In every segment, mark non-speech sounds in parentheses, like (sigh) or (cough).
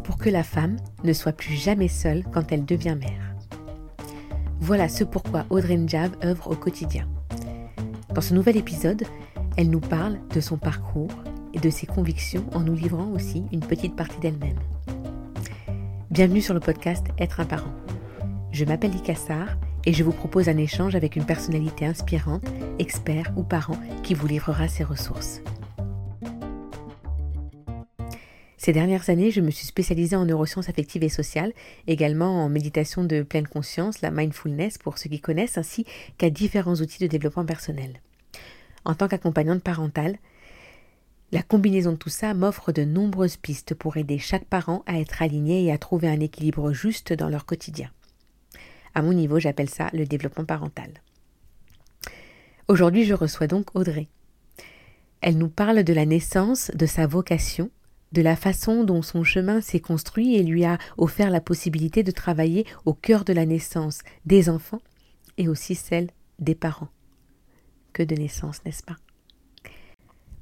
pour que la femme ne soit plus jamais seule quand elle devient mère. Voilà ce pourquoi Audrey Njab œuvre au quotidien. Dans ce nouvel épisode, elle nous parle de son parcours et de ses convictions en nous livrant aussi une petite partie d'elle-même. Bienvenue sur le podcast Être un parent. Je m'appelle Sarr et je vous propose un échange avec une personnalité inspirante, expert ou parent qui vous livrera ses ressources. Ces dernières années, je me suis spécialisée en neurosciences affectives et sociales, également en méditation de pleine conscience, la mindfulness pour ceux qui connaissent, ainsi qu'à différents outils de développement personnel. En tant qu'accompagnante parentale, la combinaison de tout ça m'offre de nombreuses pistes pour aider chaque parent à être aligné et à trouver un équilibre juste dans leur quotidien. À mon niveau, j'appelle ça le développement parental. Aujourd'hui, je reçois donc Audrey. Elle nous parle de la naissance, de sa vocation, de la façon dont son chemin s'est construit et lui a offert la possibilité de travailler au cœur de la naissance des enfants et aussi celle des parents. Que de naissance, n'est-ce pas?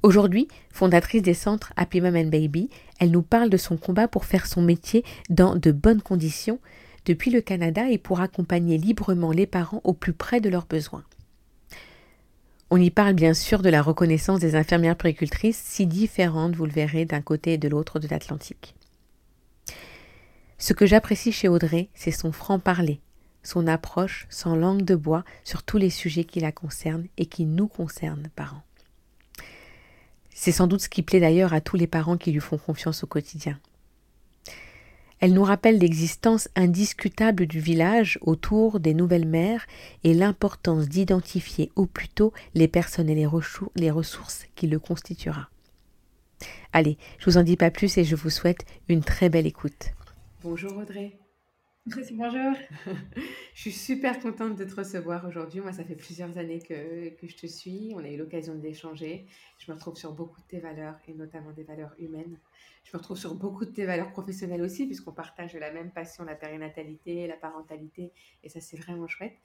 Aujourd'hui, fondatrice des centres Happy Mom and Baby, elle nous parle de son combat pour faire son métier dans de bonnes conditions depuis le Canada et pour accompagner librement les parents au plus près de leurs besoins. On y parle bien sûr de la reconnaissance des infirmières péricultrices, si différentes, vous le verrez, d'un côté et de l'autre de l'Atlantique. Ce que j'apprécie chez Audrey, c'est son franc-parler, son approche sans langue de bois sur tous les sujets qui la concernent et qui nous concernent, parents. C'est sans doute ce qui plaît d'ailleurs à tous les parents qui lui font confiance au quotidien. Elle nous rappelle l'existence indiscutable du village autour des nouvelles mères et l'importance d'identifier au plus tôt les personnes et les, ressources qui le constituera. Allez, je vous en dis pas plus et je vous souhaite une très belle écoute. Bonjour Audrey. (laughs) Bonjour. (laughs) je suis super contente de te recevoir aujourd'hui. Moi, ça fait plusieurs années que, que je te suis. On a eu l'occasion d'échanger. Je me retrouve sur beaucoup de tes valeurs et notamment des valeurs humaines. Je me retrouve sur beaucoup de tes valeurs professionnelles aussi, puisqu'on partage la même passion, la périnatalité, la parentalité. Et ça, c'est vraiment chouette.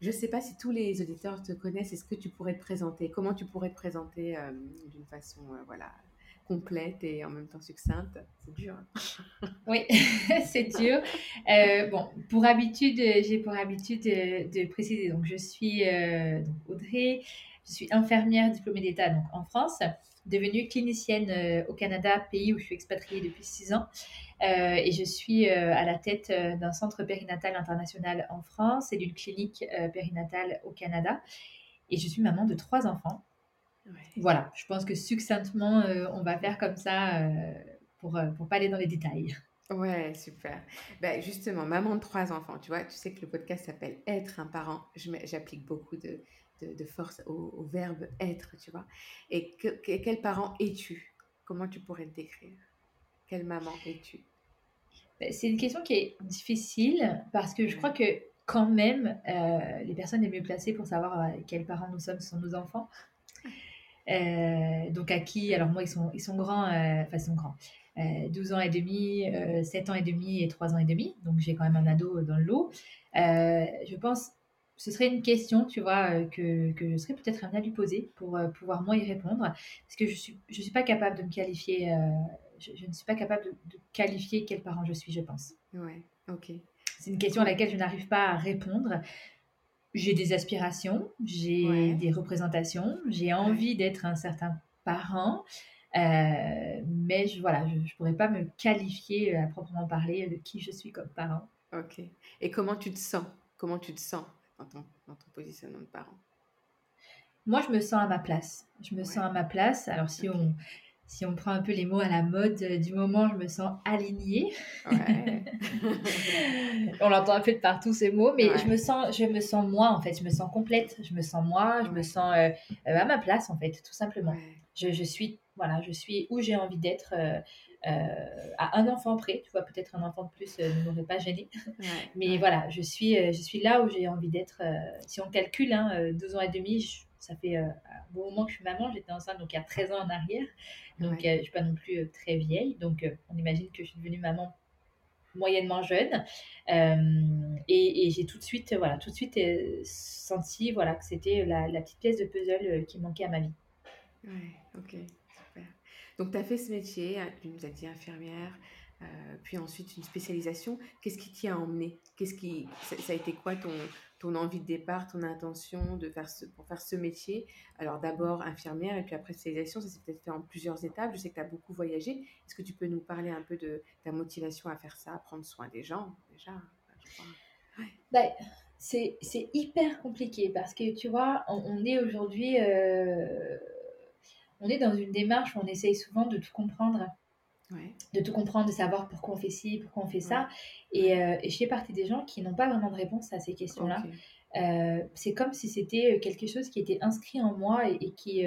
Je ne sais pas si tous les auditeurs te connaissent. Est-ce que tu pourrais te présenter? Comment tu pourrais te présenter euh, d'une façon euh, voilà, complète et en même temps succincte. C'est dur. Hein. oui, (laughs) c'est dur. Euh, bon, pour habitude, j'ai pour habitude de, préciser. Donc, je suis euh, Audrey, je suis infirmière diplômée d'État en France, devenue clinicienne euh, au Canada, pays où je suis expatriée depuis six ans. et je suis à la tête d'un centre périnatal international en France et d'une clinique périnatale au Canada. Et je suis maman de trois enfants. Voilà, je pense que succinctement, euh, on va faire comme ça euh, pour ne euh, pas aller dans les détails. Ouais, super. Ben justement, maman de trois enfants, tu vois, tu sais que le podcast s'appelle Être un parent. J'applique beaucoup de, de, force au, verbe être, tu vois. Et quel parent es-tu? Comment tu pourrais te décrire? Quelle maman es-tu? Ben, C'est une question qui est difficile parce que je crois que quand même, les personnes les mieux placées pour savoir quels parents nous sommes sont nos enfants. Euh, donc à qui Alors moi, ils sont, ils sont grands, euh, enfin ils sont grands. 12 euh, ans et demi, 7 ans et demi et 3 ans et demi. Donc j'ai quand même un ado dans le lot. je pense ce serait une question, tu vois, que, que je serais peut-être amenée à lui poser pour pouvoir moi y répondre. Parce que je ne suis, je suis pas capable de me qualifier, je, ne suis pas capable de, qualifier quel parent je suis, je pense. Ouais, ok. C'est une question à laquelle je n'arrive pas à répondre j'ai des aspirations, j'ai des représentations, j'ai envie d'être un certain parent, euh, mais je, voilà, je ne pourrais pas me qualifier euh, à proprement parler de qui je suis comme parent. Ok. Et comment tu te sens? Comment tu te sens dans ton, dans ton positionnement de parent? Moi, je me sens à ma place. Je me sens à ma place. Alors, si on si on prend un peu les mots à la mode euh, du moment, je me sens alignée. (laughs) on l'entend un peu de partout ces mots, mais je me sens, je me sens moi en fait. Je me sens complète. Je me sens moi. Je me sens euh, euh, à ma place en fait, tout simplement. Je, je, suis, voilà, je suis où j'ai envie d'être. à un enfant près, tu vois, peut-être un enfant de plus ne m'aurait pas gêné. mais voilà, je suis, je suis là où j'ai envie d'être. si on calcule, hein, deux ans et demi, ça fait un bon moment que je suis maman, j'étais enceinte donc il y a 13 ans en arrière. Donc, euh, je ne suis pas non plus euh, très vieille. Donc, euh, on imagine que je suis devenue maman moyennement jeune. et, j'ai tout de suite, voilà, tout de suite senti voilà, que c'était la, petite pièce de puzzle qui manquait à ma vie. Ouais, ok, super. Donc, tu as fait ce métier, tu nous as dit infirmière, puis ensuite une spécialisation. Qu'est-ce qui t'y a emmené? Qu'est-ce qui, ça, a été quoi ton, ton envie de départ, ton intention de faire pour faire ce métier? Alors d'abord infirmière et puis après spécialisation, ça s'est peut-être fait en plusieurs étapes. Je sais que tu as beaucoup voyagé. Est-ce que tu peux nous parler un peu de ta motivation à faire ça, à prendre soin des gens déjà bah, c'est, hyper compliqué parce que tu vois, on, est aujourd'hui, euh, on est dans une démarche où on essaye souvent de tout comprendre. De tout comprendre, de savoir pourquoi on fait ci, pourquoi on fait ça. Et, euh, et, je fais partie des gens qui n'ont pas vraiment de réponse à ces questions-là. Euh, c'est comme si c'était quelque chose qui était inscrit en moi et, qui,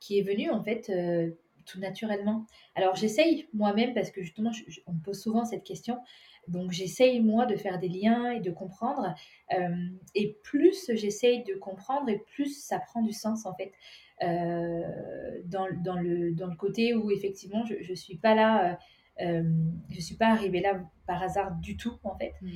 qui est venu en fait tout naturellement. Alors j'essaye moi-même parce que justement on me pose souvent cette question. Donc j'essaye moi de faire des liens et de comprendre. et plus j'essaye de comprendre et plus ça prend du sens en fait. Euh, dans, dans, le, dans le côté où effectivement je ne suis pas là, euh, je suis pas arrivée là par hasard du tout en fait. Hmm.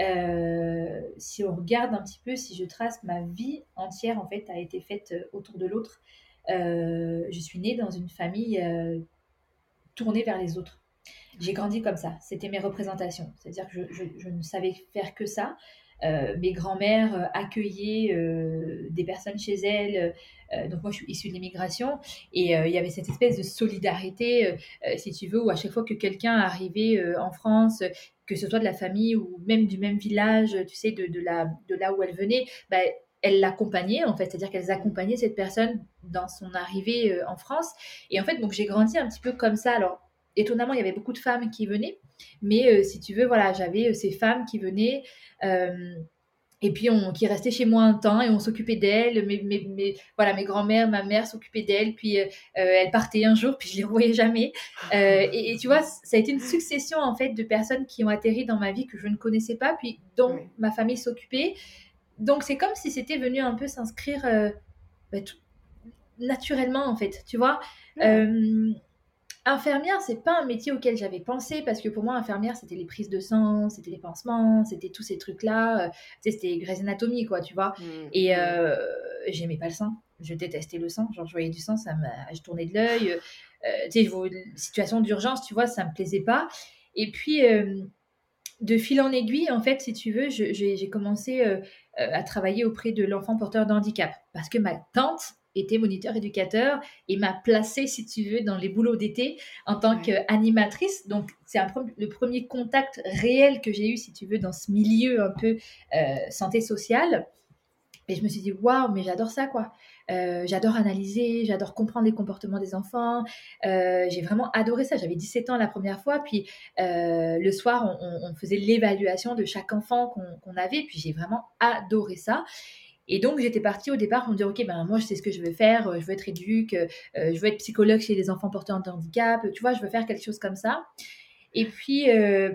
Euh, si on regarde un petit peu, si je trace ma vie entière en fait a été faite autour de l'autre. je suis née dans une famille tournée vers les autres. J'ai grandi comme ça, c'était mes représentations. C'est-à-dire que je, je, je, ne savais faire que ça. Euh, mes grands-mères euh, accueillaient euh, des personnes chez elles. donc moi, je suis issue de l'immigration et il y avait cette espèce de solidarité, si tu veux, où à chaque fois que quelqu'un arrivait en France, que ce soit de la famille ou même du même village, tu sais, de, de, la, de là où elle venait, bah, elles l'accompagnaient en fait, c'est-à-dire qu'elles accompagnaient cette personne dans son arrivée en France. Et en fait, donc j'ai grandi un petit peu comme ça. Alors étonnamment, il y avait beaucoup de femmes qui venaient, mais si tu veux, voilà, j'avais ces femmes qui venaient. Euh, et puis on, qui restait chez moi un temps et on s'occupait d'elle. Mes, mes, voilà, mes grands-mères, ma mère s'occupaient d'elle. Puis euh, elle partait un jour, puis je les revoyais jamais. Euh, et, tu vois, ça a été une succession en fait de personnes qui ont atterri dans ma vie que je ne connaissais pas, puis dont ma famille s'occupait. Donc c'est comme si c'était venu un peu s'inscrire bah, naturellement en fait, tu vois. Infirmière, c'est pas un métier auquel j'avais pensé parce que pour moi, infirmière, c'était les prises de sang, c'était les pansements, c'était tous ces trucs-là. Euh, tu sais, c'était Grey's Anatomy, quoi, tu vois. Mmh, et mmh. euh, j'aimais pas le sang. Je détestais le sang. Genre, je voyais du sang, ça me... je tournais de l'œil. Euh, tu sais, situation d'urgence, tu vois, ça me plaisait pas. Et puis, de fil en aiguille, en fait, si tu veux, j'ai commencé à travailler auprès de l'enfant porteur de handicap parce que ma tante était moniteur éducateur et m'a placée, si tu veux, dans les boulots d'été en tant qu'animatrice. Donc, c'est le premier contact réel que j'ai eu, si tu veux, dans ce milieu un peu euh, santé sociale. Et je me suis dit, waouh, mais j'adore ça, quoi. Euh, j'adore analyser, j'adore comprendre les comportements des enfants. Euh, j'ai vraiment adoré ça. J'avais 17 ans la première fois, puis le soir, on, faisait l'évaluation de chaque enfant qu'on avait, puis j'ai vraiment adoré ça. Et donc, j'étais partie au départ pour me dire, OK, ben, moi, je sais ce que je veux faire, euh, je veux être éduque, euh, je veux être psychologue chez les enfants porteurs de handicap, tu vois, je veux faire quelque chose comme ça. Et puis, euh,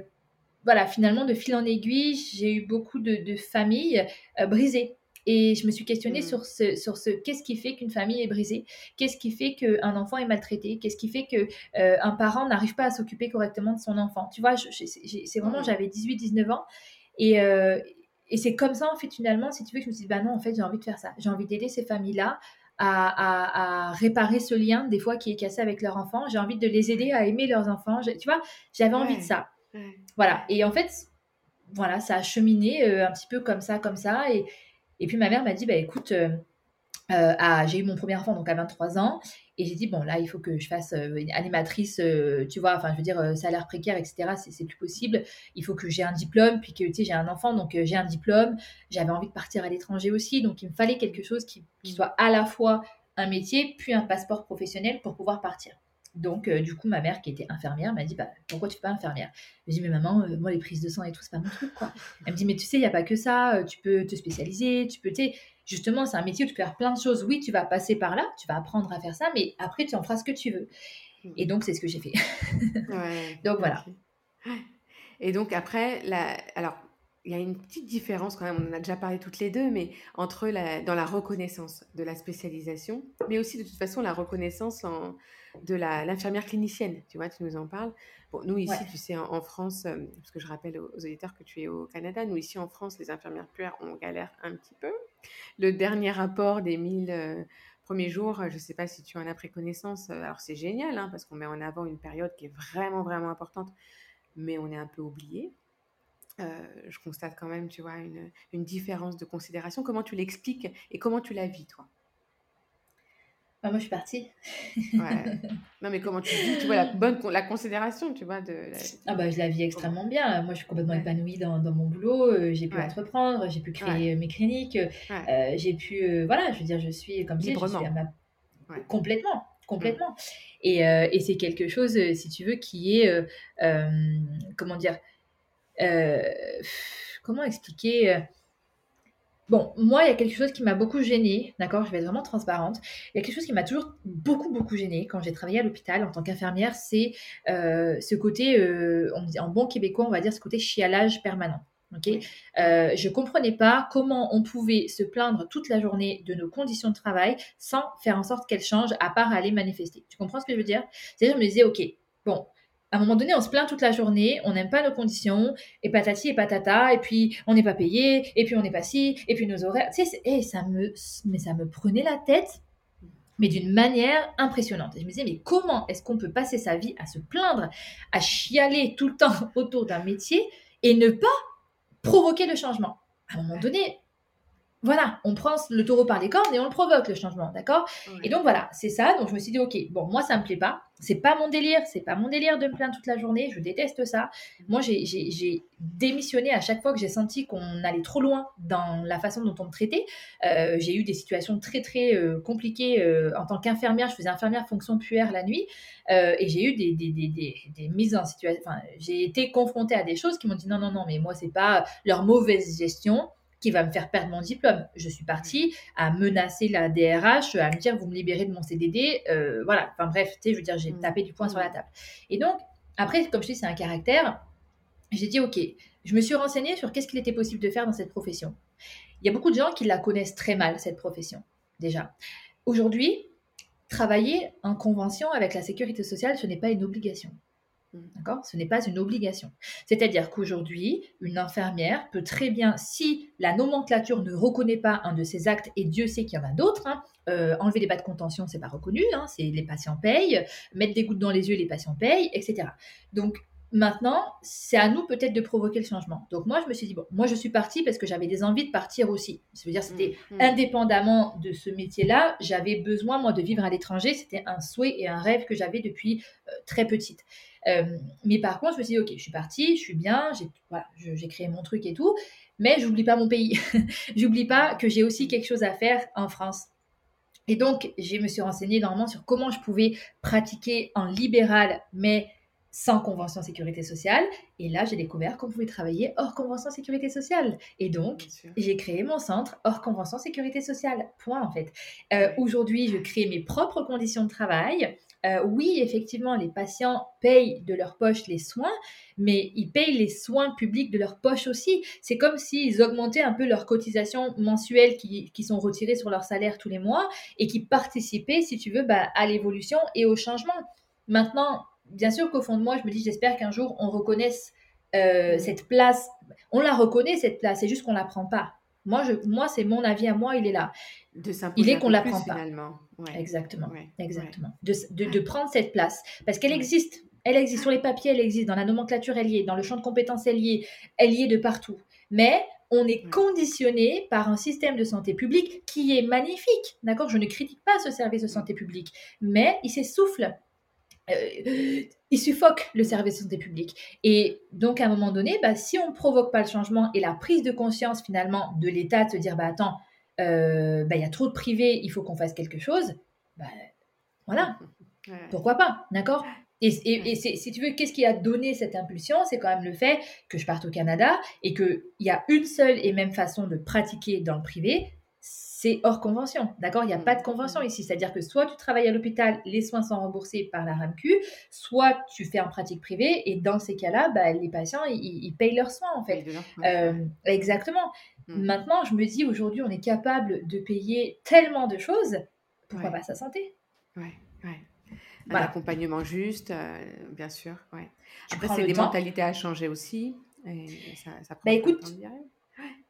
voilà, finalement, de fil en aiguille, j'ai eu beaucoup de, familles brisées. Et je me suis questionnée mmh. sur ce, sur ce qu'est-ce qui fait qu'une famille est brisée? Qu'est-ce qui fait qu'un enfant est maltraité? Qu'est-ce qui fait qu'un un parent n'arrive pas à s'occuper correctement de son enfant? Tu vois, c'est vraiment, mmh. j'avais 18-19 ans. Et, et c'est comme ça, en fait, finalement, si tu veux, que je me suis dit, bah non, en fait, j'ai envie de faire ça. J'ai envie d'aider ces familles-là à, réparer ce lien, des fois, qui est cassé avec leurs enfants. J'ai envie de les aider à aimer leurs enfants. tu vois, j'avais envie de ça. Voilà. Et en fait, voilà, ça a cheminé euh, un petit peu comme ça, comme ça. Et, et puis ma mère m'a dit, bah écoute, euh, euh, j'ai eu mon premier enfant donc à 23 ans et j'ai dit bon là il faut que je fasse euh, une animatrice euh, tu vois enfin je veux dire salaire précaire etc c'est plus possible. Il faut que j'ai un diplôme puis que tu sais j'ai un enfant donc j'ai un diplôme. J'avais envie de partir à l'étranger aussi donc il me fallait quelque chose qui, soit à la fois un métier puis un passeport professionnel pour pouvoir partir. Donc, du coup, ma mère, qui était infirmière, m'a dit bah, Pourquoi tu fais pas infirmière? J'ai dit Mais maman, moi, les prises de sang et tout, c'est pas mon truc, quoi. Elle me dit Mais tu sais, il n'y a pas que ça, tu peux te spécialiser, tu peux, tu justement, c'est un métier où tu peux faire plein de choses. Oui, tu vas passer par là, tu vas apprendre à faire ça, mais après, tu en feras ce que tu veux. Mm. Et donc, c'est ce que j'ai fait. (laughs) donc, voilà. Et donc, après, la... alors, il y a une petite différence quand même, on en a déjà parlé toutes les deux, mais entre la, dans la reconnaissance de la spécialisation, mais aussi de toute façon la reconnaissance en, de l'infirmière clinicienne. Tu vois, tu nous en parles. Bon, nous ici, tu sais, en, France, euh, parce que je rappelle aux, auditeurs que tu es au Canada, nous ici en France, les infirmières puères, on galère un petit peu. Le dernier rapport des 1000 euh, premiers jours, je ne sais pas si tu en as pris connaissance, euh, alors c'est génial, hein, parce qu'on met en avant une période qui est vraiment, vraiment importante mais on est un peu oublié. je constate quand même, tu vois, une, une différence de considération. Comment tu l'expliques et comment tu la vis, toi? Bah, moi, je suis partie. ouais. Non, mais comment tu vis, tu vois, la (laughs) bonne la considération, tu vois, de... Ah bah, je la vis extrêmement bien. Moi, je suis complètement épanouie dans, dans mon boulot. Euh, j'ai pu entreprendre, j'ai pu créer mes cliniques. Euh, j'ai pu... Euh, voilà, je veux dire, je suis, comme je je suis à ma... Complètement, complètement. Et, et c'est quelque chose, si tu veux, qui est... comment dire Comment expliquer Bon, moi, il y a quelque chose qui m'a beaucoup gênée, d'accord Je vais être vraiment transparente. Il y a quelque chose qui m'a toujours beaucoup, beaucoup gênée quand j'ai travaillé à l'hôpital en tant qu'infirmière, c'est euh, ce côté, euh, en bon québécois, on va dire ce côté chialage permanent. Ok, euh, je comprenais pas comment on pouvait se plaindre toute la journée de nos conditions de travail sans faire en sorte qu'elles changent, à part aller manifester. Tu comprends ce que je veux dire? C'est-à-dire, je me disais, ok, bon, à un moment donné, on se plaint toute la journée, on n'aime pas nos conditions, et patati et patata, et puis on n'est pas payé, et puis on n'est pas si, et puis nos horaires. Tu sais, eh, ça me, mais ça me prenait la tête, mais d'une manière impressionnante. Je me disais, mais comment est-ce qu'on peut passer sa vie à se plaindre, à chialer tout le temps (laughs) autour d'un métier et ne pas provoquer le changement? À un moment donné, voilà, on prend le taureau par les cornes et on le provoque le changement, d'accord? Et donc voilà, c'est ça. Donc je me suis dit, ok, bon, moi ça me plaît pas, c'est pas mon délire, c'est pas mon délire de me plaindre toute la journée, je déteste ça. Moi j'ai démissionné à chaque fois que j'ai senti qu'on allait trop loin dans la façon dont on me traitait. Euh, j'ai eu des situations très très euh, compliquées euh, en tant qu'infirmière. Je faisais infirmière fonction puère la nuit et j'ai eu des, des, des, des, mises en situation. Enfin, j'ai été confrontée à des choses qui m'ont dit non non non, mais moi c'est pas leur mauvaise gestion qui va me faire perdre mon diplôme. Je suis partie à menacer la DRH, à me dire vous me libérez de mon CDD. Euh, voilà, enfin bref, tu sais, je veux dire, j'ai mm. tapé du poing sur la mm. table. Et donc, après, comme je dis, c'est un caractère. J'ai dit ok, je me suis renseignée sur qu'est-ce qu'il était possible de faire dans cette profession. Il y a beaucoup de gens qui la connaissent très mal, cette profession, déjà. Aujourd'hui, travailler en convention avec la sécurité sociale, ce n'est pas une obligation. Mmh. D'accord? Ce n'est pas une obligation. C'est-à-dire qu'aujourd'hui, une infirmière peut très bien, si la nomenclature ne reconnaît pas un de ses actes, et Dieu sait qu'il y en a d'autres, hein, euh, enlever des bas de contention, c'est pas reconnu, hein, c'est les patients payent, mettre des gouttes dans les yeux, les patients payent, etc. Donc Maintenant, c'est à nous peut-être de provoquer le changement. Donc moi, je me suis dit, bon, moi je suis partie parce que j'avais des envies de partir aussi. Ça veut dire, c'était mmh, mmh. indépendamment de ce métier-là, j'avais besoin, moi, de vivre à l'étranger. C'était un souhait et un rêve que j'avais depuis euh, très petite. Euh, mais par contre, je me suis dit, ok, je suis partie, je suis bien, j'ai voilà, créé mon truc et tout, mais j'oublie pas mon pays. (laughs) j'oublie pas que j'ai aussi quelque chose à faire en France. Et donc, je me suis renseignée normalement sur comment je pouvais pratiquer en libéral, mais sans convention sécurité sociale. Et là, j'ai découvert qu'on pouvait travailler hors convention sécurité sociale. Et donc, j'ai créé mon centre hors convention sécurité sociale. Point, en fait. Euh, aujourd'hui, je crée mes propres conditions de travail. Euh, oui, effectivement, les patients payent de leur poche les soins, mais ils payent les soins publics de leur poche aussi. C'est comme s'ils augmentaient un peu leurs cotisations mensuelles qui, sont retirées sur leur salaire tous les mois et qui participaient, si tu veux, bah, à l'évolution et au changement. Maintenant, bien sûr qu'au fond de moi, je me dis, j'espère qu'un jour, on reconnaisse euh, cette place. On la reconnaît, cette place, c'est juste qu'on ne la prend pas. Moi, je, moi c'est mon avis à moi, il est là. De il est qu'on la prend pas. Exactement, exactement. De, de, prendre cette place parce qu'elle existe. Elle existe sur les papiers, elle existe dans la nomenclature, elle y est dans le champ de compétences, elle y est, elle y est de partout. Mais on est conditionné par un système de santé publique qui est magnifique. D'accord? Je ne critique pas ce service de santé publique, mais il s'essouffle. Euh, il suffoque le service de santé publique. Et donc, à un moment donné, bah, si on ne provoque pas le changement et la prise de conscience finalement de l'État de se dire, bah attends, euh, bah, il y a trop de privés, il faut qu'on fasse quelque chose, bah, voilà, pourquoi pas, d'accord? Et, et, si tu veux, qu'est-ce qui a donné cette impulsion? C'est quand même le fait que je parte au Canada et qu'il y a une seule et même façon de pratiquer dans le privé, c'est hors convention. D'accord? Il n'y a pas de convention ici. C'est-à-dire que soit tu travailles à l'hôpital, les soins sont remboursés par la RAMQ, soit tu fais en pratique privée et dans ces cas-là, bah, les patients, ils, payent leurs soins en fait. Euh, exactement. Mm. Maintenant, je me dis aujourd'hui, on est capable de payer tellement de choses. Pourquoi pas sa santé? Ouais, ouais. Un accompagnement juste, euh, bien sûr. Ouais. Après, c'est des mentalités à changer aussi. Et ça, ça prend bah, écoute,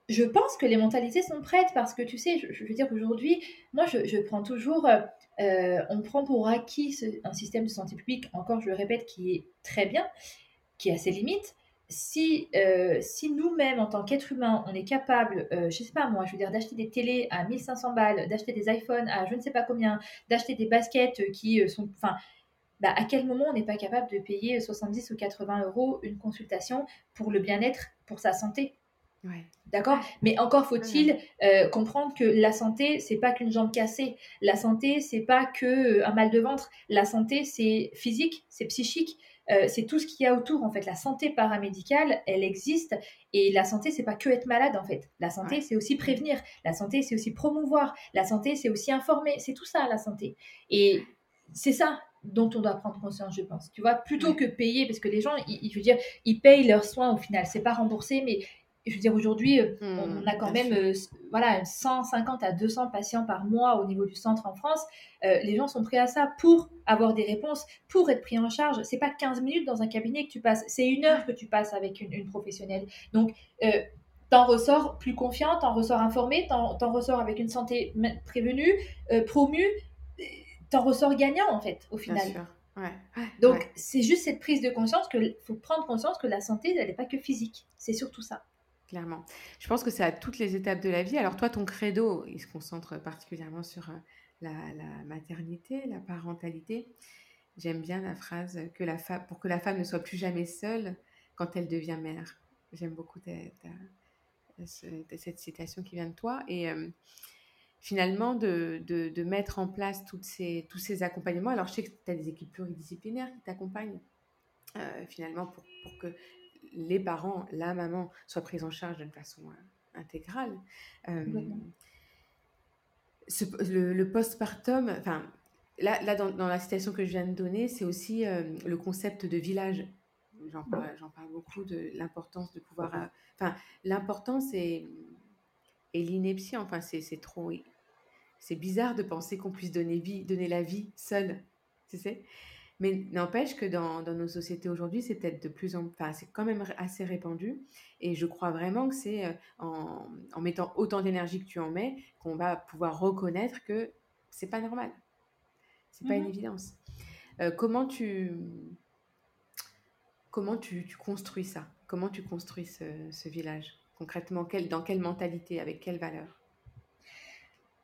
je pense que les mentalités sont prêtes parce que tu sais, je, veux dire aujourd'hui, moi je, prends toujours, euh, euh, on prend pour acquis un système de santé publique, encore je le répète, qui est très bien, qui a ses limites, si, euh, si nous-mêmes, en tant qu'être humain, on est capable, je je sais pas moi, je veux dire, d'acheter des télés à 1500 balles, d'acheter des iPhones à je ne sais pas combien, d'acheter des baskets qui sont. Enfin, bah, à quel moment on n'est pas capable de payer 70 ou 80 euros une consultation pour le bien-être, pour sa santé? D'accord? Mais encore faut-il euh, comprendre que la santé, c'est pas qu'une jambe cassée. La santé, c'est pas que euh, un mal de ventre. La santé, c'est physique, c'est psychique. Euh, c'est tout ce qu'il y a autour en fait. La santé paramédicale, elle existe et la santé, c'est pas que être malade en fait. La santé, c'est aussi prévenir. La santé, c'est aussi promouvoir. La santé, c'est aussi informer. C'est tout ça la santé. Et c'est ça dont on doit prendre conscience, je pense. Tu vois, plutôt que payer, parce que les gens, ils, je veux dire, ils payent leurs soins au final. C'est pas remboursé, mais je veux dire, aujourd'hui, euh, on, hmm, a quand même euh, voilà, 150 à 200 patients par mois au niveau du centre en France. Euh, les gens sont prêts à ça pour avoir des réponses, pour être pris en charge. C'est pas 15 minutes dans un cabinet que tu passes, c'est une heure que tu passes avec une, professionnelle. Donc, t'en ressors plus confiant, t'en ressors informé, t'en, ressors avec une santé prévenue, promue, t'en ressors gagnant en fait, au final. Donc, c'est juste cette prise de conscience qu'il faut prendre conscience que la santé, elle n'est pas que physique. C'est surtout ça clairement. Je pense que c'est à toutes les étapes de la vie. Alors toi, ton credo, il se concentre particulièrement sur euh, la, maternité, la parentalité. J'aime bien la phrase que pour que la femme ne soit plus jamais seule quand elle devient mère. J'aime beaucoup cette citation qui vient de toi. Et euh, finalement, de, mettre en place tous ces accompagnements. Alors, je sais que tu as des équipes pluridisciplinaires qui t'accompagnent, euh, finalement, pour, que les parents, la maman, soient pris en charge d'une façon euh, intégrale. Euh, le, postpartum, enfin, là, là dans, la citation que je viens de donner, c'est aussi euh, le concept de village. J'en parle, parle, beaucoup de l'importance de pouvoir. Enfin, l'importance est, et l'ineptie, enfin, c'est trop. C'est bizarre de penser qu'on puisse donner, vie, donner la vie seule, tu sais. Mais n'empêche que dans, dans, nos sociétés aujourd'hui, c'est peut-être de plus en enfin, c'est quand même assez répandu. Et je crois vraiment que c'est euh, en, en, mettant autant d'énergie que tu en mets qu'on va pouvoir reconnaître que c'est pas normal. C'est pas une mmh évidence. Euh, comment tu comment tu, tu, construis ça? Comment tu construis ce, ce village? Concrètement quel, Dans quelle mentalité? Avec quelle valeur?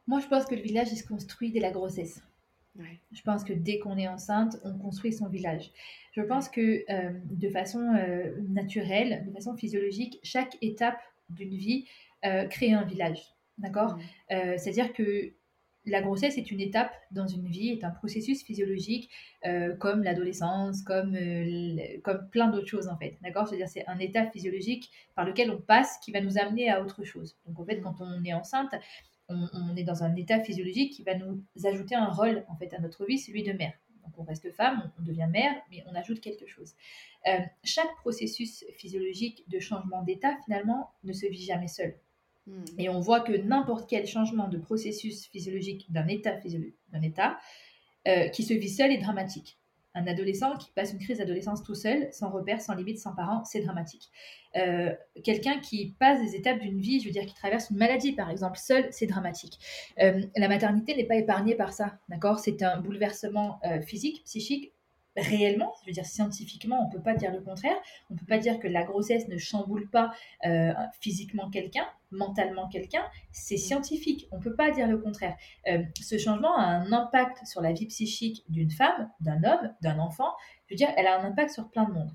Moi, je pense que le village, il se construit dès la grossesse. Je pense que dès qu'on est enceinte, on construit son village. Je pense que euh, de façon euh, naturelle, de façon physiologique, chaque étape d'une vie euh, crée un village. D'accord? C'est-à-dire que la grossesse est une étape dans une vie, est un processus physiologique comme l'adolescence, comme, comme plein d'autres choses en fait. D'accord? C'est-à-dire c'est un état physiologique par lequel on passe qui va nous amener à autre chose. Donc en fait, quand on est enceinte, on, est dans un état physiologique qui va nous ajouter un rôle en fait à notre vie, celui de mère. Donc on reste femme, on, devient mère, mais on ajoute quelque chose. Euh, chaque processus physiologique de changement d'état finalement ne se vit jamais seul. Hmm. Et on voit que n'importe quel changement de processus physiologique d'un état, d'un état euh, qui se vit seul est dramatique. Un adolescent qui passe une crise d'adolescence tout seul, sans repère, sans limite, sans parents, c'est dramatique. Euh, quelqu'un qui passe des étapes d'une vie, je veux dire, qui traverse une maladie, par exemple, seul, c'est dramatique. Euh, la maternité n'est pas épargnée par ça, d'accord? C'est un bouleversement euh, physique, psychique, réellement, je veux dire scientifiquement, on ne peut pas dire le contraire. On ne peut pas dire que la grossesse ne chamboule pas euh, physiquement quelqu'un, mentalement quelqu'un. C'est scientifique. On ne peut pas dire le contraire. Euh, ce changement a un impact sur la vie psychique d'une femme, d'un homme, d'un enfant. Je veux dire, elle a un impact sur plein de monde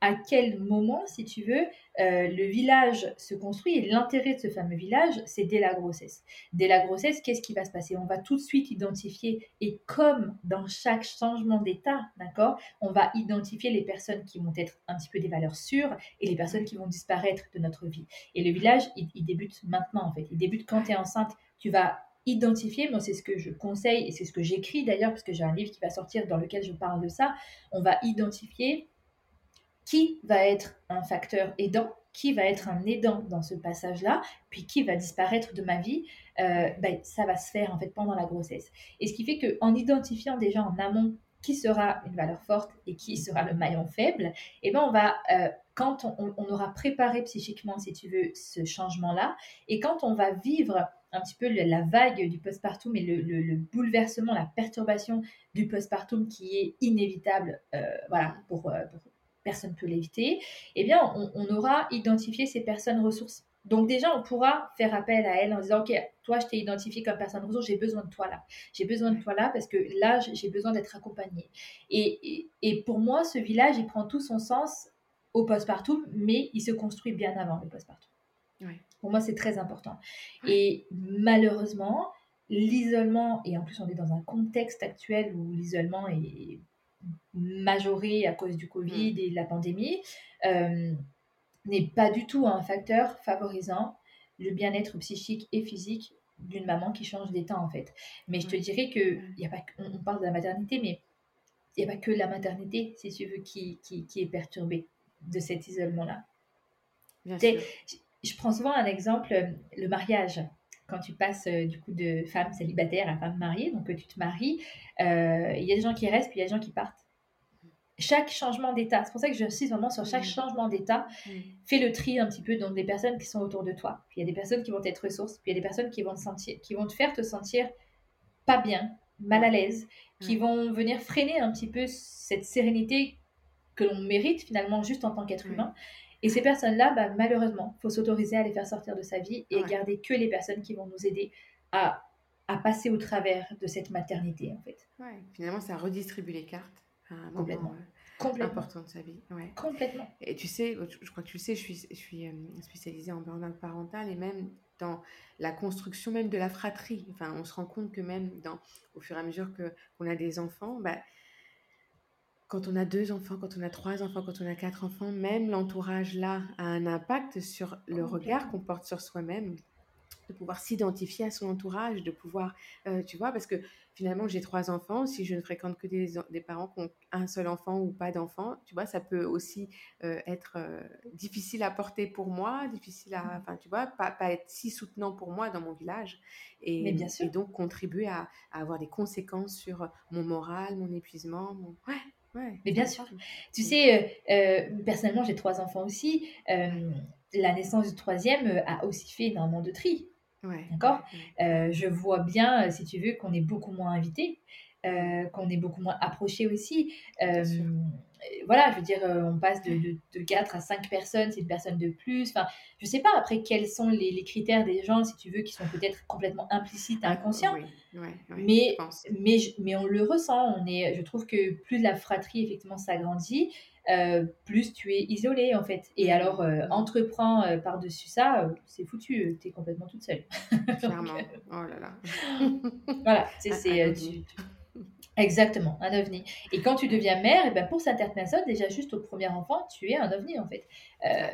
à quel moment, si tu veux, euh, le village se construit. Et l'intérêt de ce fameux village, c'est dès la grossesse. Dès la grossesse, qu'est-ce qui va se passer? On va tout de suite identifier, et comme dans chaque changement d'état, d'accord, on va identifier les personnes qui vont être un petit peu des valeurs sûres et les personnes qui vont disparaître de notre vie. Et le village, il, il débute maintenant, en fait. Il débute quand tu es enceinte. Tu vas identifier, moi c'est ce que je conseille et c'est ce que j'écris d'ailleurs, parce que j'ai un livre qui va sortir dans lequel je parle de ça. On va identifier qui va être un facteur aidant, qui va être un aidant dans ce passage-là, puis qui va disparaître de ma vie, euh, ben, ça va se faire en fait pendant la grossesse. Et ce qui fait qu'en identifiant déjà en amont qui sera une valeur forte et qui sera le maillon faible, eh ben on va, euh, quand on, aura préparé psychiquement, si tu veux, ce changement-là, et quand on va vivre un petit peu la vague du postpartum et le, bouleversement, la perturbation du postpartum qui est inévitable, euh, voilà, pour personne ne peut l'éviter, eh bien, on, aura identifié ces personnes ressources. Donc déjà, on pourra faire appel à elle en disant, OK, toi, je t'ai identifié comme personne ressource, j'ai besoin de toi là. J'ai besoin de toi là parce que là, j'ai besoin d'être accompagnée. Et, et, pour moi, ce village, il prend tout son sens au post-partum, mais il se construit bien avant le post-partum. Pour moi, c'est très important. Et malheureusement, l'isolement, et en plus on est dans un contexte actuel où l'isolement est majoré à cause du Covid mm. et de la pandémie, euh, n'est pas du tout un facteur favorisant le bien-être psychique et physique d'une maman qui change d'état en fait. Mais je te dirais que, y a pas, on, parle de la maternité, mais il n'y a pas que la maternité, si tu veux, qui, qui, qui est perturbée de cet isolement-là. Je prends souvent un exemple, le mariage quand tu passes euh, du coup de femme célibataire à femme mariée, donc que tu te maries, euh, il y a des gens qui restent, puis il y a des gens qui partent. Chaque changement d'état, c'est pour ça que j'insiste vraiment sur chaque mm. changement d'état, mm. fais le tri un petit peu dans des personnes qui sont autour de toi. Puis il y a des personnes qui vont être ressources, puis il y a des personnes qui vont te sentir, qui vont te faire te sentir pas bien, mal à l'aise, qui vont venir freiner un petit peu cette sérénité que l'on mérite finalement juste en tant qu'être humain. Et ces personnes-là, bah, malheureusement, il faut s'autoriser à les faire sortir de sa vie et garder que les personnes qui vont nous aider à, à, passer au travers de cette maternité, en fait. Ouais, finalement, ça redistribue les cartes à un Complètement. moment euh, Complètement. important de sa vie. Ouais. Complètement. Et tu sais, je crois que tu le sais, je suis, je suis euh, spécialisée en burn-out parental et même dans la construction même de la fratrie. Enfin, on se rend compte que même dans, au fur et à mesure qu'on a des enfants, bah, quand on a deux enfants, quand on a trois enfants, quand on a quatre enfants, même l'entourage là a un impact sur le regard qu'on porte sur soi-même, de pouvoir s'identifier à son entourage, de pouvoir, euh, tu vois, parce que finalement j'ai trois enfants, si je ne fréquente que des, des parents qui ont un seul enfant ou pas d'enfant, tu vois, ça peut aussi euh, être euh, difficile à porter pour moi, difficile à, mmh. enfin, tu vois, pas, pas, être si soutenant pour moi dans mon village, et, bien sûr. et donc contribuer à, à, avoir des conséquences sur mon moral, mon épuisement, mon... ouais. Mais bien sûr. Tu sais, euh, euh, personnellement, j'ai trois enfants aussi. Euh, la naissance du troisième a aussi fait énormément de tri. D'accord? Je vois bien, si tu veux, qu'on est beaucoup moins invité, qu'on est beaucoup moins approché aussi voilà, je veux dire, euh, on passe de, de, 4 à 5 personnes, c'est une personne de plus. Enfin, je sais pas après quels sont les, critères des gens, si tu veux, qui sont peut-être complètement implicites, inconscients. mais, mais, mais on le ressent. On est, je trouve que plus la fratrie, effectivement, s'agrandit, euh, plus tu es isolé, en fait. Et alors, euh, entreprends par-dessus ça, c'est foutu, tu es complètement toute seule. (laughs) Clairement. oh là là. (laughs) voilà, c'est. Exactement, un ovni. Et quand tu deviens mère, et eh ben pour certaines personnes, déjà juste au premier enfant, tu es un ovni en fait. Euh,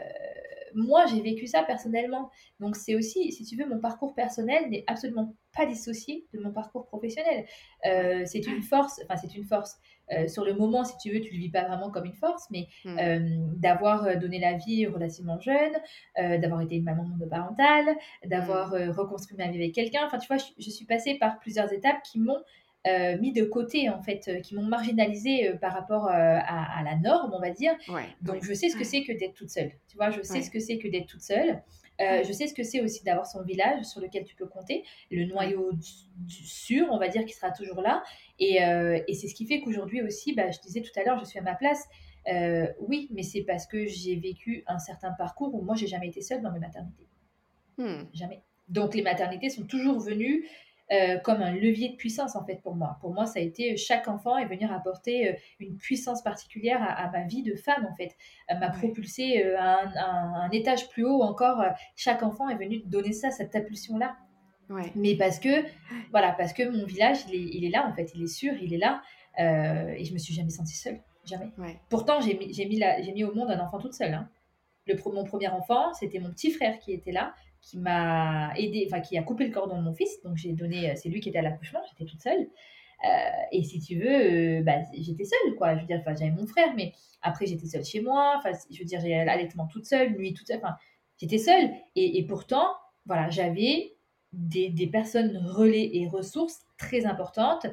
moi, j'ai vécu ça personnellement. Donc c'est aussi, si tu veux, mon parcours personnel n'est absolument pas dissocié de mon parcours professionnel. Euh, c'est une force, enfin c'est une force. Euh, sur le moment, si tu veux, tu le vis pas vraiment comme une force, mais hmm. d'avoir donné la vie relativement jeune, d'avoir été une maman monoparentale, d'avoir hmm. reconstruit ma vie avec quelqu'un. Enfin, tu vois, je, suis passée par plusieurs étapes qui m'ont euh, mis de côté, en fait, euh, qui m'ont marginalisé euh, par rapport à, la norme, on va dire. Donc, je sais ce que c'est que d'être toute seule. Tu vois, je sais ce que c'est que d'être toute seule. je sais ce que c'est aussi d'avoir son village sur lequel tu peux compter, le noyau du, sûr, on va dire, qui sera toujours là. Et, et c'est ce qui fait qu'aujourd'hui aussi, bah, je disais tout à l'heure, je suis à ma place. oui, mais c'est parce que j'ai vécu un certain parcours où moi, j'ai jamais été seule dans mes maternités. Hmm. Jamais. Donc les maternités sont toujours venues euh, comme un levier de puissance en fait pour moi. Pour moi, ça a été euh, chaque enfant est venir apporter euh, une puissance particulière à, ma vie de femme en fait, m'a propulsé à un, étage plus haut encore. chaque enfant est venu donner ça, cette impulsion là. Mais parce que voilà, parce que mon village il est, là en fait, il est sûr, il est là et je me suis jamais sentie seule, jamais. Pourtant j'ai mis, j'ai mis, mis au monde un enfant toute seule. Hein. Le, mon premier enfant, c'était mon petit frère qui était là qui m'a aidé, enfin qui a coupé le cordon de mon fils. Donc j'ai donné, euh, c'est lui qui était à l'accouchement, j'étais toute seule. Euh, et si tu veux, euh, bah, j'étais seule, quoi. Je veux dire, j'avais mon frère, mais après, j'étais seule chez moi. Enfin, je veux dire, j'ai l'allaitement toute seule, nuit toute seule. Enfin, j'étais seule. Et, et, pourtant, voilà, j'avais des, des, personnes relais et ressources très importantes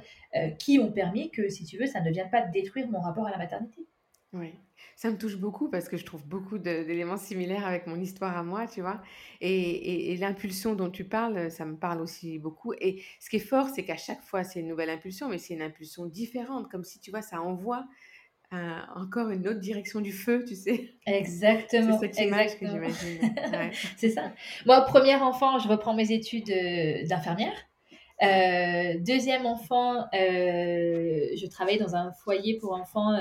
qui ont permis que, si tu veux, ça ne vienne pas détruire mon rapport à la maternité. Oui. Ça me touche beaucoup parce que je trouve beaucoup d'éléments similaires avec mon histoire à moi, tu vois. Et, l'impulsion dont tu parles, ça me parle aussi beaucoup. Et ce qui est fort, c'est qu'à chaque fois, c'est une nouvelle impulsion, mais c'est une impulsion différente, comme si, tu vois, ça envoie encore une autre direction du feu, tu sais. Exactement. c'est cette image que j'imagine. (laughs) c'est ça. Moi, premier enfant, je reprends mes études euh, d'infirmière. Euh, deuxième enfant, euh, je travaille dans un foyer pour enfants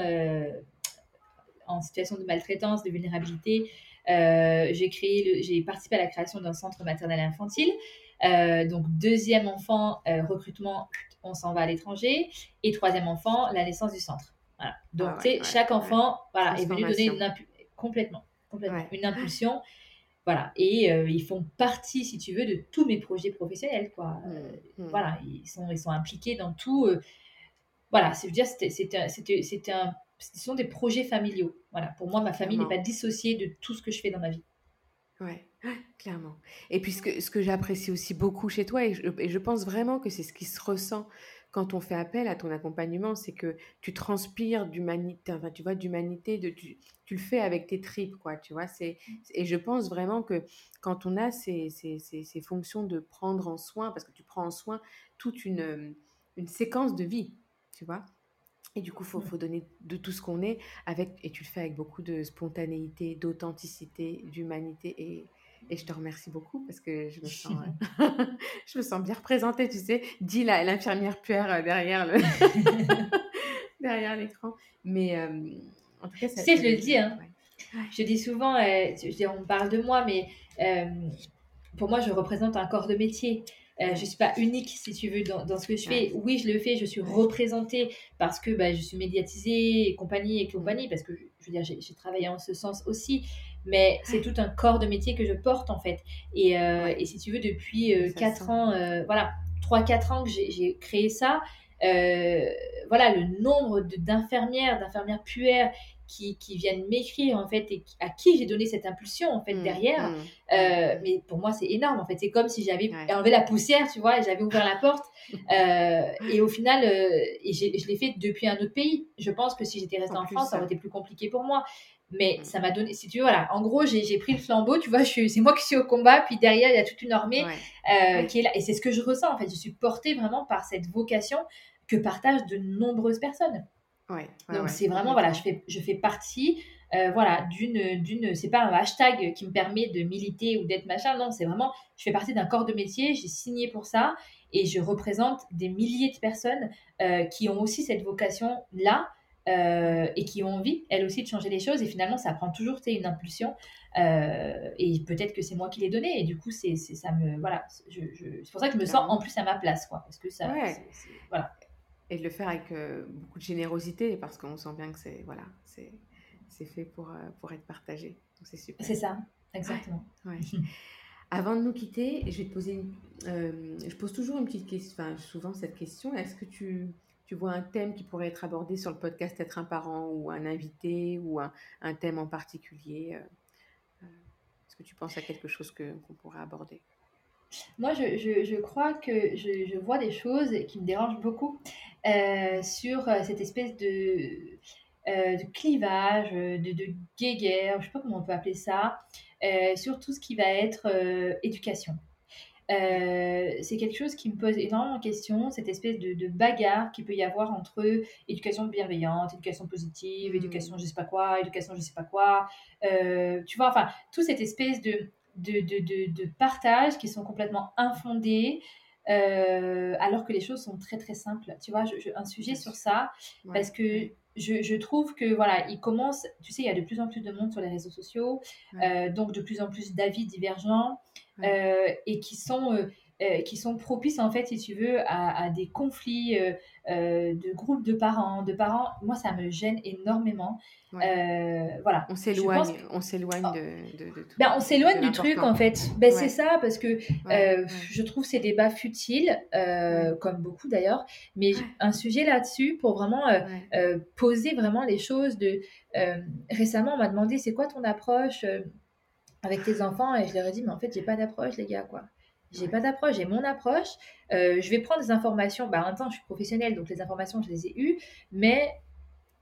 en situation de maltraitance, de vulnérabilité. j'ai créé, j'ai participé à la création d'un centre maternel et infantile. donc deuxième enfant, recrutement, on s'en va à l'étranger. Et troisième enfant, la naissance du centre. Donc, ah tu sais, chaque enfant voilà, est venu donner une complètement, complètement une impulsion. Voilà. Et euh, ils font partie, si tu veux, de tous mes projets professionnels. Quoi. Mmh, euh, mmh. Voilà, ils sont, ils sont impliqués dans tout. Euh, voilà, c'est dire, c'était un, ce sont des projets familiaux. Voilà, pour moi, ma famille n'est pas dissociée de tout ce que je fais dans ma vie. Ouais, (gasps) clairement. Et puis ce que, ce que j'apprécie aussi beaucoup chez toi, et et je pense vraiment que c'est ce qui se ressent quand on fait appel à ton accompagnement, c'est que tu transpires d'humanité, enfin, tu vois, d'humanité, de, tu, tu, le fais avec tes tripes, quoi, tu vois. C'est, et je pense vraiment que quand on a ces, ces, ces, fonctions de prendre en soin, parce que tu prends en soin toute une, une séquence de vie, tu vois. Et du coup, il faut, faut, donner de tout ce qu'on est, avec, et tu le fais avec beaucoup de spontanéité, d'authenticité, d'humanité. Et, et je te remercie beaucoup parce que je me (laughs) sens, euh, (laughs) je me sens bien représentée, tu sais. Dis l'infirmière puère euh, derrière le (laughs) derrière l'écran. Mais euh, en tout cas, ça, tu sais, je le dis, hein. Je dis souvent, je on parle de moi, mais pour moi, je représente un corps de métier. Euh, je ne suis pas unique, si tu veux, dans, dans ce que je fais. Oui, je le fais, je suis représentée parce que bah, je suis médiatisée et compagnie et compagnie, parce que je veux dire, j'ai travaillé en ce sens aussi. Mais c'est tout un corps de métier que je porte, en fait. Et, euh, et si tu veux, depuis euh, 4 ans, euh, voilà, 3-4 ans que j'ai créé ça, voilà, le nombre d'infirmières, d'infirmières puères qui, qui viennent m'écrire en fait et à qui j'ai donné cette impulsion en fait mmh, derrière. Mmh, euh, mais pour moi c'est énorme en fait. C'est comme si j'avais enlevé la poussière, tu vois, et j'avais ouvert la porte. (laughs) Euh, et au final, euh, et je l'ai fait depuis un autre pays. Je pense que si j'étais restée en, France, ça aurait été plus compliqué pour moi. Mais ça m'a donné, si tu veux, voilà, en gros, j'ai pris le flambeau, tu vois, c'est moi qui suis au combat, puis derrière, il y a toute une armée qui est là. Et c'est ce que je ressens, en fait. Je suis portée vraiment par cette vocation que partagent de nombreuses personnes. Donc c'est vraiment, voilà, je fais, je fais partie, euh, voilà, d'une, d'une, c'est pas un hashtag qui me permet de militer ou d'être machin, non, c'est vraiment, je fais partie d'un corps de métier, j'ai signé pour ça et je représente des milliers de personnes euh, qui ont aussi cette vocation-là. Euh, et qui ont envie, elles aussi, de changer les choses. Et finalement, ça prend toujours une impulsion. et peut-être que c'est moi qui l'ai donné. Et du coup, c'est, ça me. Voilà. Je, c'est pour ça que je me sens en plus à ma place. Quoi, parce que ça. voilà et de le faire avec euh, beaucoup de générosité parce qu'on sent bien que c'est voilà, c'est fait pour, euh, pour être partagé. c'est super. C'est ça, exactement. (laughs) Avant de nous quitter, je vais te poser une, euh, je pose toujours une petite question, enfin souvent cette question. Est-ce que tu, tu vois un thème qui pourrait être abordé sur le podcast Être un parent ou un invité ou un, un thème en particulier Est-ce que tu penses à quelque chose qu'on pourrait aborder? Moi, je, je, je, crois que je, je, vois des choses qui me dérangent beaucoup euh, sur euh, cette espèce de, euh, de clivage, de, de guéguerre, je ne sais pas comment on peut appeler ça, sur tout ce qui va être éducation. c'est quelque chose qui me pose énormément de questions, cette espèce de, de, bagarre qu'il peut y avoir entre éducation bienveillante, éducation positive, mmh. éducation je sais pas quoi, éducation je sais pas quoi. tu vois, enfin, toute cette espèce de, de, de, de, partage qui sont complètement infondés, euh, alors que les choses sont très très simples. Tu vois, un sujet sur ça, parce que je, je, trouve que voilà, il commence, tu sais, il y a de plus en plus de monde sur les réseaux sociaux, euh, donc de plus en plus d'avis divergents euh, et qui sont qui sont propices en fait, si tu veux, à, à des conflits de groupes de parents, de parents. Moi, ça me gêne énormément. Euh, voilà. On s'éloigne, on s'éloigne oh. de, de, tout. Ben, on s'éloigne du truc en fait. Ben, C'est ça parce que euh, je trouve ces débats futiles, euh, comme beaucoup d'ailleurs, mais un sujet là-dessus pour vraiment poser vraiment les choses. De récemment, on m'a demandé c'est quoi ton approche avec tes enfants? Et je leur ai dit mais en fait j'ai pas d'approche les gars quoi. J'ai pas d'approche, j'ai mon approche. je vais prendre des informations. Bah, en même temps, je suis professionnelle, donc les informations, je les ai eues. Mais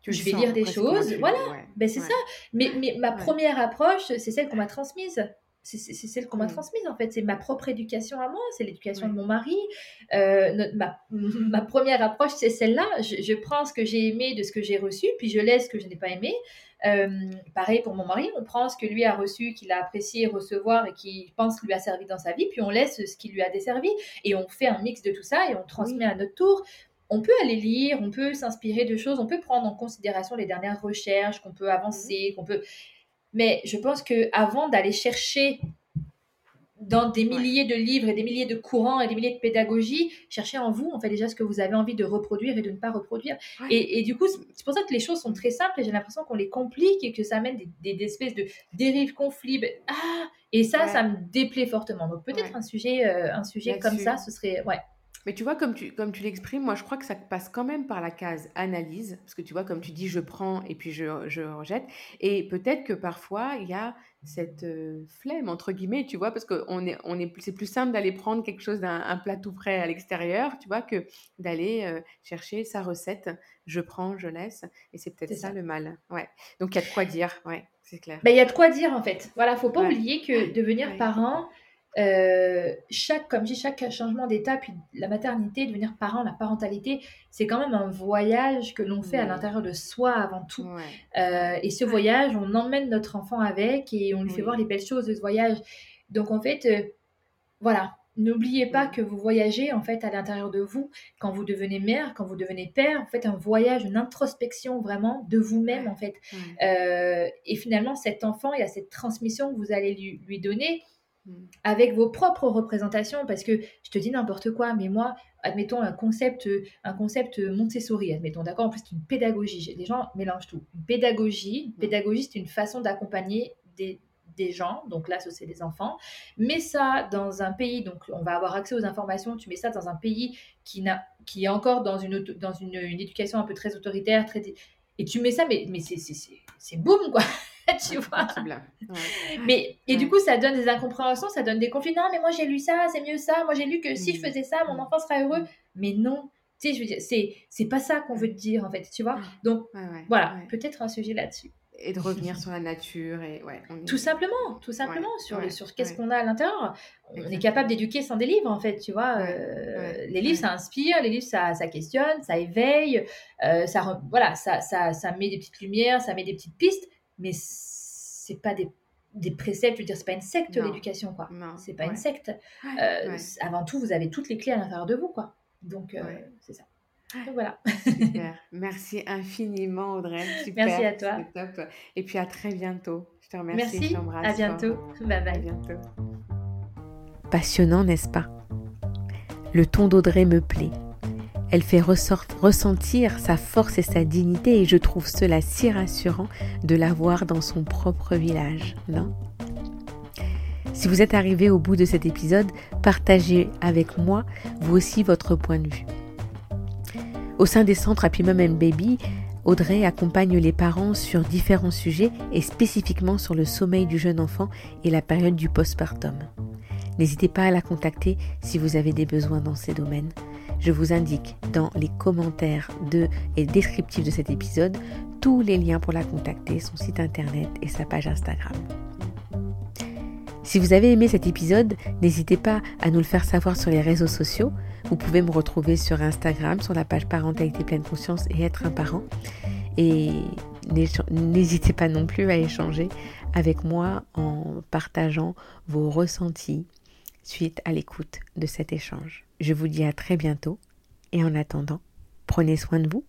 je vais lire des choses, voilà, ben, c'est ça. Mais, mais ma première approche, c'est celle qu'on m'a transmise. C'est celle qu'on m'a transmise en fait. C'est ma propre éducation à moi, c'est l'éducation de mon mari. Euh, (laughs) ma, première approche, c'est celle-là. Je, prends ce que j'ai aimé de ce que j'ai reçu, puis je laisse ce que je n'ai pas aimé. Euh, pareil pour mon mari, on prend ce que lui a reçu, qu'il a apprécié recevoir et qui pense lui a servi dans sa vie, puis on laisse ce qui lui a desservi et on fait un mix de tout ça et on transmet à notre tour on peut aller lire, on peut s'inspirer de choses, on peut prendre en considération les dernières recherches, qu'on peut avancer, qu'on peut. Mais je pense que avant d'aller chercher dans des milliers de livres et des milliers de courants et des milliers de pédagogies, cherchez en vous, en fait, déjà ce que vous avez envie de reproduire et de ne pas reproduire. Et, du coup, c'est pour ça que les choses sont très simples et j'ai l'impression qu'on les complique et que ça amène des, espèces de dérives, conflits. Ben, ah Et ça, ça me déplaît fortement. Donc peut-être un sujet, euh, un sujet comme ça, ce serait... Ouais. Mais tu vois, comme tu, comme tu l'exprimes, moi je crois que ça passe quand même par la case analyse, parce que tu vois, comme tu dis, je prends et puis je, je rejette. Et peut-être que parfois, il y a cette euh, flemme, entre guillemets, tu vois, parce que on est, on est, c'est plus simple d'aller prendre quelque chose d'un plat tout frais à l'extérieur, tu vois, que d'aller euh, chercher sa recette, je prends, je laisse. Et c'est peut-être ça, le mal. Ouais. Donc il y a de quoi dire, ouais, c'est clair. Ben, il y a de quoi dire en fait. Voilà, faut pas oublier que devenir parent, euh, chaque, comme je dis, chaque changement d'état, puis la maternité, devenir parent, la parentalité, c'est quand même un voyage que l'on fait à l'intérieur de soi avant tout. Euh, et ce voyage, on emmène notre enfant avec et on lui fait voir les belles choses de ce voyage. Donc en fait, euh, voilà, n'oubliez pas que vous voyagez en fait à l'intérieur de vous. Quand vous devenez mère, quand vous devenez père. Vous faites un voyage, une introspection vraiment de vous-même en fait. et finalement, cet enfant, il y a cette transmission que vous allez lui, lui donner avec vos propres représentations, parce que je te dis n'importe quoi, mais moi, admettons un concept, un concept Montessori, admettons, d'accord? En plus, c'est une pédagogie. Les gens mélangent tout. Une pédagogie, une pédagogie, c'est une façon d'accompagner des, des gens, donc là, c'est des enfants. Mets ça dans un pays, donc on va avoir accès aux informations, tu mets ça dans un pays qui, n'a, qui est encore dans, une, dans une, une éducation un peu très autoritaire, très, et tu mets ça, mais, mais c'est, c'est, c'est boum, quoi (laughs) tu vois. Mais, et du coup, ça donne des incompréhensions, ça donne des conflits. Non, mais moi j'ai lu ça, c'est mieux ça. Moi j'ai lu que si je mm. faisais ça, mon mm. enfant serait heureux. Mais non, tu sais, je veux dire, c'est, c'est pas ça qu'on veut te dire en fait, tu vois. Donc voilà, peut-être un sujet là-dessus. Et de revenir sur la nature et ouais. Tout simplement, tout simplement sur, sur qu'est-ce qu'on a à l'intérieur. On est capable d'éduquer sans des livres en fait, tu vois. Euh, les livres ça inspire, les livres ça, ça questionne, ça éveille, euh, ça voilà, ça, ça, ça met des petites lumières, ça met des petites pistes mais c'est pas des, des préceptes, je veux dire, c'est pas une secte l'éducation, quoi. C'est pas une secte. Euh, avant tout, vous avez toutes les clés à l'intérieur de vous, quoi. Donc, euh, c'est ça. Donc, voilà. Super. (laughs) Merci infiniment, Audrey. Super. Merci à toi. Top. Et puis à très bientôt. Je te remercie. Merci. à bientôt. Bye bye. À bientôt. Passionnant, n'est-ce pas? Le ton d'Audrey me plaît. Elle fait ressentir sa force et sa dignité et je trouve cela si rassurant de la voir dans son propre village, non Si vous êtes arrivé au bout de cet épisode, partagez avec moi vous aussi votre point de vue. Au sein des centres Happy Mom and Baby, Audrey accompagne les parents sur différents sujets et spécifiquement sur le sommeil du jeune enfant et la période du postpartum. N'hésitez pas à la contacter si vous avez des besoins dans ces domaines. Je vous indique dans les commentaires de et descriptifs de cet épisode tous les liens pour la contacter, son site internet et sa page Instagram. Si vous avez aimé cet épisode, n'hésitez pas à nous le faire savoir sur les réseaux sociaux. Vous pouvez me retrouver sur Instagram, sur la page Parentalité pleine conscience et être un parent. Et n'hésitez pas non plus à échanger avec moi en partageant vos ressentis suite à l'écoute de cet échange. Je vous dis à très bientôt et en attendant, prenez soin de vous